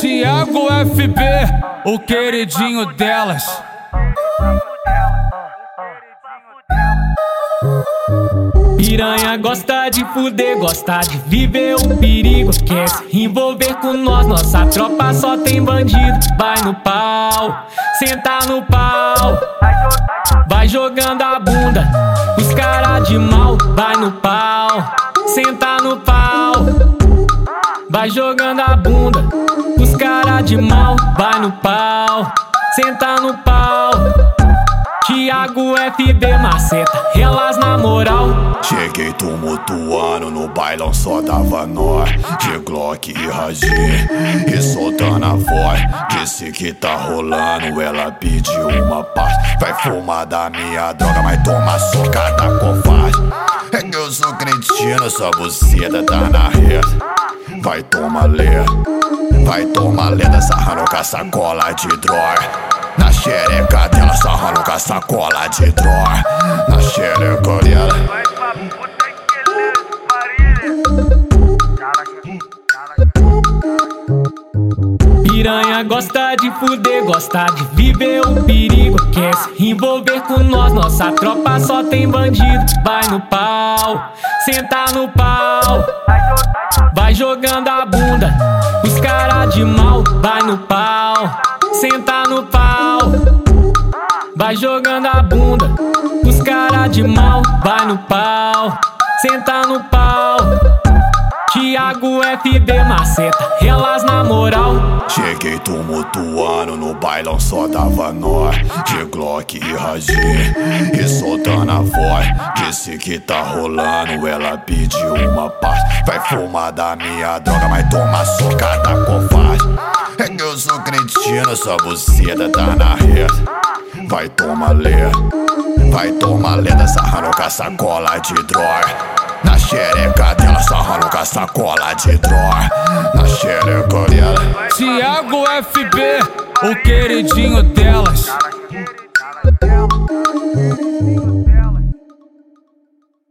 Tiago FB, o queridinho delas. Piranha gosta de fuder, gosta de viver o perigo. Quer se envolver com nós, nossa tropa só tem bandido. Vai no pau, senta no pau. Vai jogando a bunda, os cara de mal. Vai no pau, senta no pau. Vai jogando a bunda, os cara de mal. Vai no pau, senta no pau. Tiago FB maceta, relas na moral. Cheguei tumultuando no bailão, só dava nó De Glock e Ragi, e soltando a voz Disse que tá rolando, ela pediu uma paz Vai fumar da minha droga, mas toma socada faz É que eu sou cretino, sua buceta tá na rede Vai tomar lê, vai tomar leda sarrando com a sacola de droga na xereca dela, sarrando com a sacola de droga Na xereca dela. Piranha gosta de fuder, gosta de viver o perigo. Quer envolver com nós, nossa tropa só tem bandido. Vai no pau, senta no pau. Vai jogando a bunda, os cara de mal. Vai no pau, senta no pau. Vai jogando a bunda, os cara de mal. Vai no pau, senta no pau. Tiago FB maceta, relas na moral. Cheguei tumultuando no bailão, só dava nó. De Glock e Ragi, e soltando a voz. Disse que tá rolando, ela pediu uma paz. Vai fumar da minha droga, mas toma socada com faz É que eu sou cretino, sua buceta tá na rede Vai tomar lê, vai tomar sarrando com a sacola de droga na xereca dela, sarrando com a sacola de droga Na xereca dela Tiago FB, o queridinho delas.